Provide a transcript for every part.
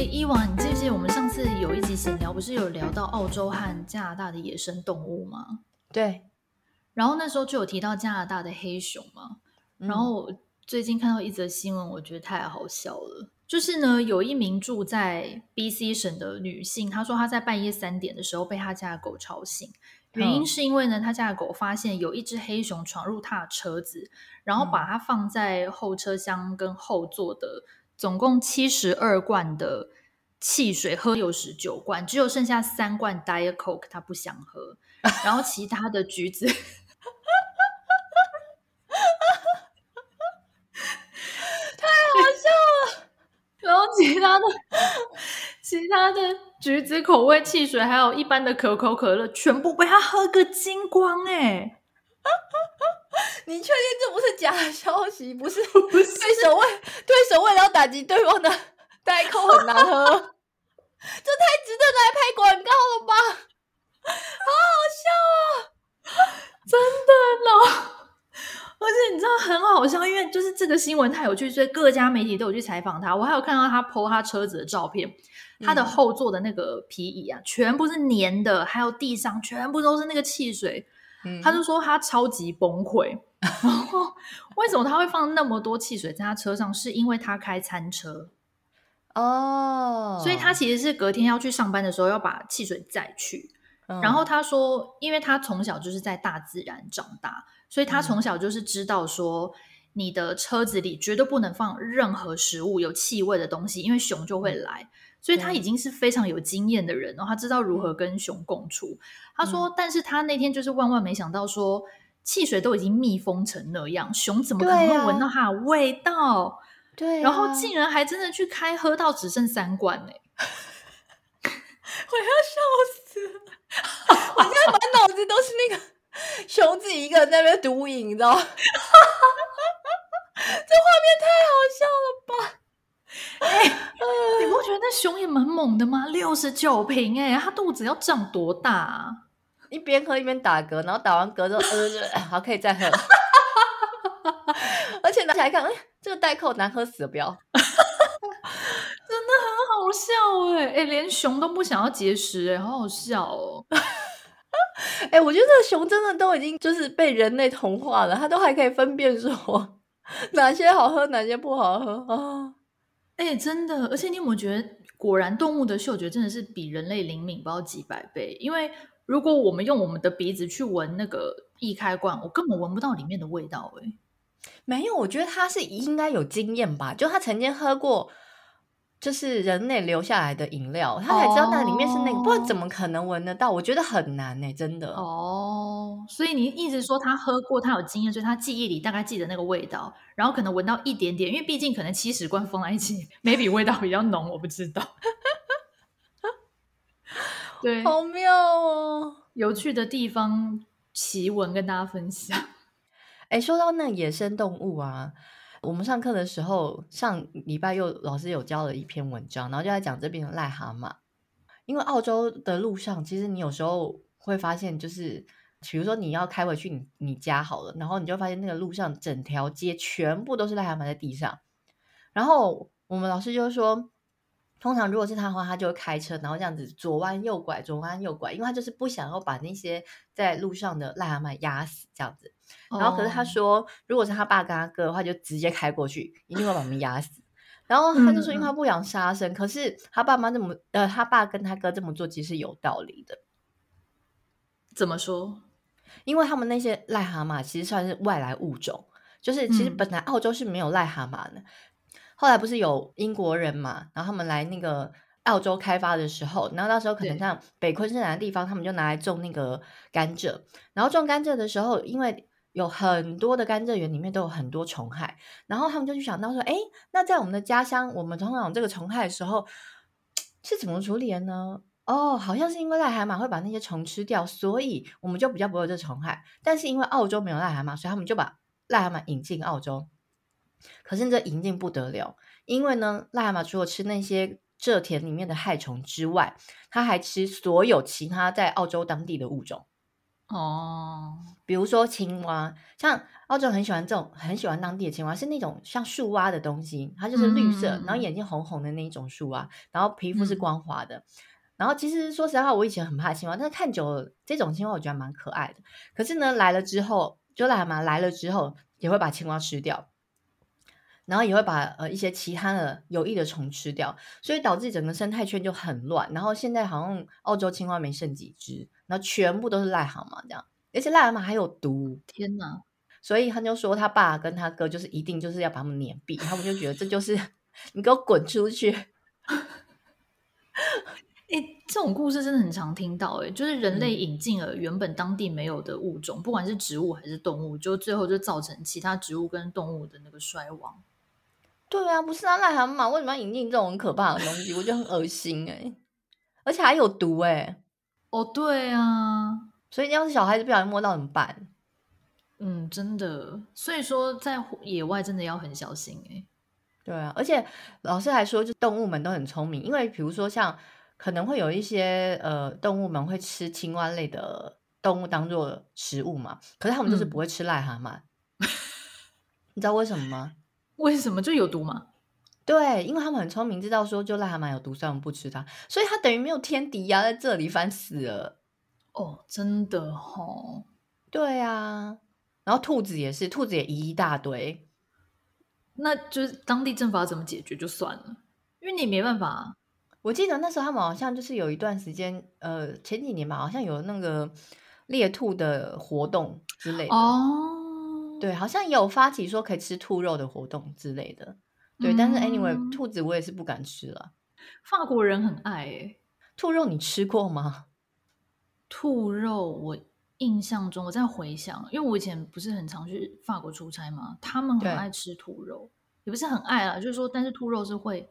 哎，伊娃，你记不记得我们上次有一集闲聊，不是有聊到澳洲和加拿大的野生动物吗？对。然后那时候就有提到加拿大的黑熊嘛。嗯、然后最近看到一则新闻，我觉得太好笑了。就是呢，有一名住在 BC 省的女性，她说她在半夜三点的时候被她家的狗吵醒，原因是因为呢，她家的狗发现有一只黑熊闯入她的车子，然后把它放在后车厢跟后座的总共七十二罐的汽水喝六十九罐，只有剩下三罐 Diet Coke 他不想喝，然后其他的橘子 太好笑了。然后其他的、其他的橘子口味汽水，还有一般的可口可乐，全部被他喝个精光哎！你确定这不是假消息？不是，不是对手为对手为了打击对方的代扣很难喝，这太值得来拍广告了吧？好好笑啊！真的呢。而且你知道很好笑，因为就是这个新闻太有趣，所以各家媒体都有去采访他。我还有看到他 po 他车子的照片，他的后座的那个皮椅啊，全部是粘的，还有地上全部都是那个汽水。嗯、他就说他超级崩溃。然后为什么他会放那么多汽水在他车上？是因为他开餐车哦，所以他其实是隔天要去上班的时候要把汽水载去。嗯、然后他说，因为他从小就是在大自然长大。所以他从小就是知道说，你的车子里绝对不能放任何食物有气味的东西，因为熊就会来。所以他已经是非常有经验的人，然后他知道如何跟熊共处。他说，但是他那天就是万万没想到，说汽水都已经密封成那样，熊怎么可能会闻到它的味道？对，然后竟然还真的去开，喝到只剩三罐呢！我要笑死了！我现在满脑子都是那个。熊自己一个人在那边独饮，你知道吗？这画面太好笑了吧！哎、欸，你不觉得那熊也蛮猛的吗？六十九瓶，哎，它肚子要长多大啊？一边喝一边打嗝，然后打完嗝之后，呃，好，可以再喝。而且拿起来看，哎，这个代扣难喝死了，不要！真的很好笑，哎，哎，连熊都不想要节食，哎，好好笑哦。哎、欸，我觉得这个熊真的都已经就是被人类同化了，它都还可以分辨说哪些好喝，哪些不好喝啊！哎、欸，真的，而且你有没有觉得，果然动物的嗅觉真的是比人类灵敏不知道几百倍？因为如果我们用我们的鼻子去闻那个易开罐，我根本闻不到里面的味道、欸。哎，没有，我觉得他是应该有经验吧，就他曾经喝过。就是人类留下来的饮料，他才知道那里面是那个，oh. 不然怎么可能闻得到？我觉得很难呢、欸，真的。哦，oh. 所以你一直说他喝过，他有经验，所以他记忆里大概记得那个味道，然后可能闻到一点点，因为毕竟可能七十罐放在一起，maybe 味道比较浓，我不知道。对，好妙哦，有趣的地方奇闻跟大家分享。哎，说到那野生动物啊。我们上课的时候，上礼拜又老师有教了一篇文章，然后就在讲这边的癞蛤蟆。因为澳洲的路上，其实你有时候会发现，就是比如说你要开回去你你家好了，然后你就发现那个路上整条街全部都是癞蛤蟆在地上。然后我们老师就说，通常如果是他的话，他就会开车，然后这样子左弯右拐，左弯右拐，因为他就是不想要把那些在路上的癞蛤蟆压死，这样子。然后，可是他说，oh. 如果是他爸跟他哥的话，就直接开过去，一定会把我们压死。然后他就说，因为他不想杀生，嗯、可是他爸妈这么，呃，他爸跟他哥这么做，其实是有道理的。怎么说？因为他们那些癞蛤蟆其实算是外来物种，就是其实本来澳洲是没有癞蛤蟆的。嗯、后来不是有英国人嘛，然后他们来那个澳洲开发的时候，然后那时候可能像北昆士兰的地方，他们就拿来种那个甘蔗。然后种甘蔗的时候，因为有很多的甘蔗园里面都有很多虫害，然后他们就去想到说，哎，那在我们的家乡，我们通常有这个虫害的时候是怎么处理的呢？哦，好像是因为癞蛤蟆会把那些虫吃掉，所以我们就比较不会有这虫害。但是因为澳洲没有癞蛤蟆，所以他们就把癞蛤蟆引进澳洲。可是这引进不得了，因为呢，癞蛤蟆除了吃那些蔗田里面的害虫之外，它还吃所有其他在澳洲当地的物种。哦，比如说青蛙，像澳洲很喜欢这种，很喜欢当地的青蛙，是那种像树蛙的东西，它就是绿色，嗯、然后眼睛红红的那一种树蛙，然后皮肤是光滑的。嗯、然后其实说实在话，我以前很怕青蛙，但是看久了，这种青蛙我觉得蛮可爱的。可是呢，来了之后，就癞蛤蟆，来了之后也会把青蛙吃掉。然后也会把呃一些其他的有益的虫吃掉，所以导致整个生态圈就很乱。然后现在好像澳洲青蛙没剩几只，然后全部都是癞蛤蟆这样，而且癞蛤蟆还有毒。天哪！所以他就说他爸跟他哥就是一定就是要把他们碾毙，他们就觉得这就是你给我滚出去。哎，这种故事真的很常听到，哎，就是人类引进了原本当地没有的物种，嗯、不管是植物还是动物，就最后就造成其他植物跟动物的那个衰亡。对啊，不是啊，癞蛤蟆为什么要引进这种很可怕的东西？我觉得很恶心哎、欸，而且还有毒哎、欸。哦，对啊，所以要是小孩子不小心摸到怎么办？嗯，真的，所以说在野外真的要很小心哎、欸。对啊，而且老师还说，就动物们都很聪明，因为比如说像可能会有一些呃动物们会吃青蛙类的动物当做食物嘛，可是他们就是不会吃癞蛤蟆，嗯、你知道为什么吗？为什么就有毒吗？对，因为他们很聪明，知道说就癞蛤蟆有毒，所以我们不吃它，所以它等于没有天敌呀、啊，在这里烦死了。哦，真的哦。对啊，然后兔子也是，兔子也一大堆，那就是当地政府要怎么解决就算了，因为你没办法。我记得那时候他们好像就是有一段时间，呃，前几年吧，好像有那个猎兔的活动之类的哦。对，好像也有发起说可以吃兔肉的活动之类的。对，嗯、但是 anyway，兔子我也是不敢吃了。法国人很爱诶，兔肉，你吃过吗？兔肉，我印象中我在回想，因为我以前不是很常去法国出差嘛，他们很爱吃兔肉，也不是很爱啊，就是说，但是兔肉是会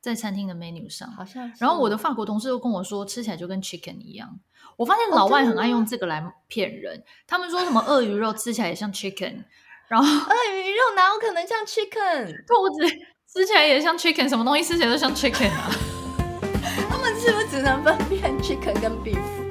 在餐厅的 menu 上，好像。然后我的法国同事又跟我说，吃起来就跟 chicken 一样。我发现老外很爱用这个来骗人，哦、他们说什么鳄鱼肉吃起来也像 chicken，然后鳄鱼肉哪有可能像 chicken？兔子吃起来也像 chicken，什么东西吃起来都像 chicken 啊？他们是不是只能分辨 chicken 跟 beef？